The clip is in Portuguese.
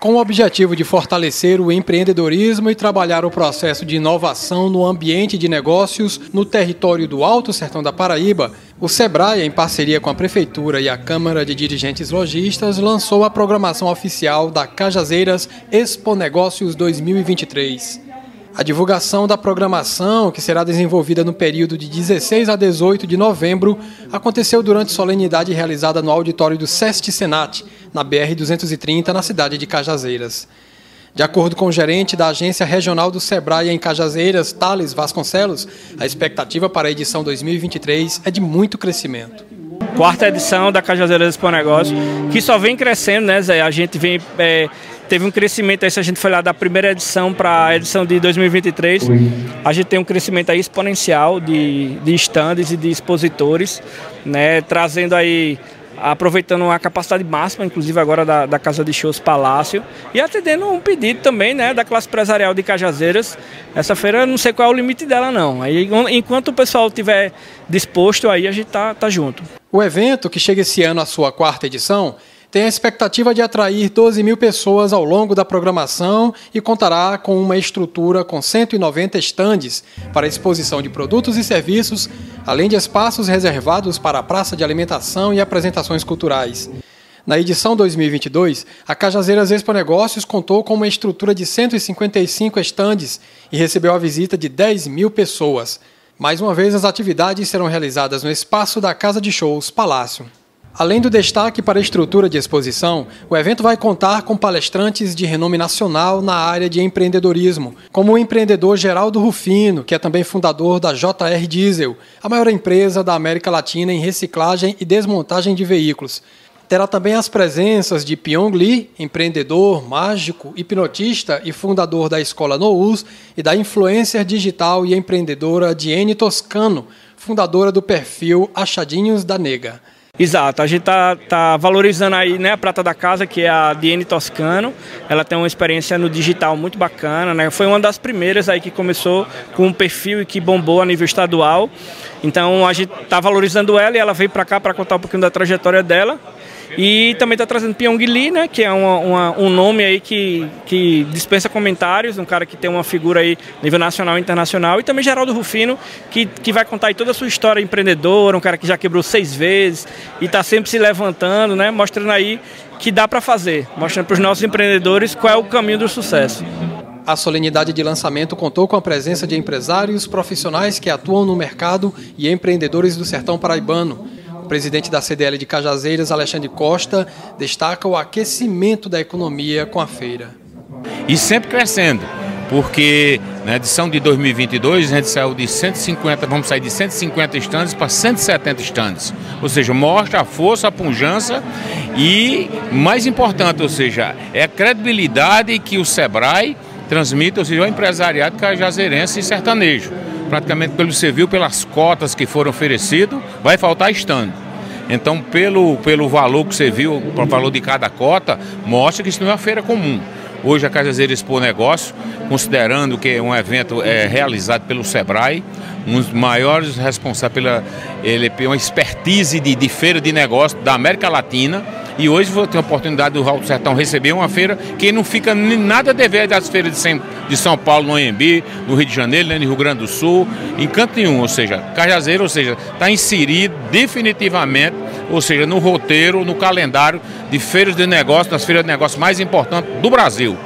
Com o objetivo de fortalecer o empreendedorismo e trabalhar o processo de inovação no ambiente de negócios no território do Alto Sertão da Paraíba, o SEBRAE, em parceria com a Prefeitura e a Câmara de Dirigentes Logistas, lançou a programação oficial da Cajazeiras Expo Negócios 2023. A divulgação da programação, que será desenvolvida no período de 16 a 18 de novembro, aconteceu durante solenidade realizada no auditório do SEST Senat, na BR-230, na cidade de Cajazeiras. De acordo com o gerente da Agência Regional do Sebrae em Cajazeiras, Thales Vasconcelos, a expectativa para a edição 2023 é de muito crescimento. Quarta edição da Cajazeiras Expo Negócio, que só vem crescendo, né, Zé? A gente vem. É, teve um crescimento aí, se a gente foi lá da primeira edição para a edição de 2023, a gente tem um crescimento aí exponencial de, de estandes e de expositores, né? Trazendo aí aproveitando a capacidade máxima, inclusive agora da, da Casa de Shows Palácio, e atendendo um pedido também né, da classe empresarial de Cajazeiras. Essa feira não sei qual é o limite dela não. Aí, enquanto o pessoal estiver disposto, aí a gente tá, tá junto. O evento, que chega esse ano à sua quarta edição, tem a expectativa de atrair 12 mil pessoas ao longo da programação e contará com uma estrutura com 190 estandes para exposição de produtos e serviços, além de espaços reservados para a praça de alimentação e apresentações culturais. Na edição 2022, a Cajazeiras Expo Negócios contou com uma estrutura de 155 estandes e recebeu a visita de 10 mil pessoas. Mais uma vez, as atividades serão realizadas no espaço da Casa de Shows Palácio. Além do destaque para a estrutura de exposição, o evento vai contar com palestrantes de renome nacional na área de empreendedorismo, como o empreendedor Geraldo Rufino, que é também fundador da JR Diesel, a maior empresa da América Latina em reciclagem e desmontagem de veículos. Terá também as presenças de Pyong Lee, empreendedor, mágico, hipnotista e fundador da escola Nous, e da influencer digital e empreendedora Diene Toscano, fundadora do perfil Achadinhos da Nega. Exato, a gente tá, tá valorizando aí né, a prata da casa, que é a Diene Toscano. Ela tem uma experiência no digital muito bacana, né? Foi uma das primeiras aí que começou com um perfil e que bombou a nível estadual. Então a gente tá valorizando ela e ela veio para cá para contar um pouquinho da trajetória dela. E também está trazendo Pyong Lee, né, que é uma, uma, um nome aí que, que dispensa comentários, um cara que tem uma figura aí nível nacional e internacional. E também Geraldo Rufino, que, que vai contar aí toda a sua história empreendedora, um cara que já quebrou seis vezes e está sempre se levantando, né, mostrando aí que dá para fazer, mostrando para os nossos empreendedores qual é o caminho do sucesso. A solenidade de lançamento contou com a presença de empresários profissionais que atuam no mercado e empreendedores do sertão paraibano. Presidente da CDL de Cajazeiras, Alexandre Costa, destaca o aquecimento da economia com a feira. E sempre crescendo, porque na edição de 2022 a gente saiu de 150, vamos sair de 150 estandes para 170 estandes. Ou seja, mostra a força, a pujança e, mais importante, ou seja, é a credibilidade que o Sebrae transmite, ou seja, o empresariado cajazeirense e sertanejo praticamente pelo você viu pelas cotas que foram oferecidas, vai faltar stand. Então, pelo, pelo valor que você viu, o valor de cada cota, mostra que isso não é uma feira comum. Hoje a Cajazeira Expo Negócio, considerando que é um evento é, realizado pelo Sebrae, um dos maiores responsáveis pela ele, uma expertise de, de feira de negócio da América Latina, e hoje vou ter a oportunidade do Alto Sertão receber uma feira que não fica nada dever das feiras de São Paulo, no Anhembi, no Rio de Janeiro, né, no Rio Grande do Sul, em canto nenhum. Ou seja, Cajazeiro, ou seja, está inserido definitivamente, ou seja, no roteiro, no calendário de feiras de negócio, das feiras de negócio mais importantes do Brasil.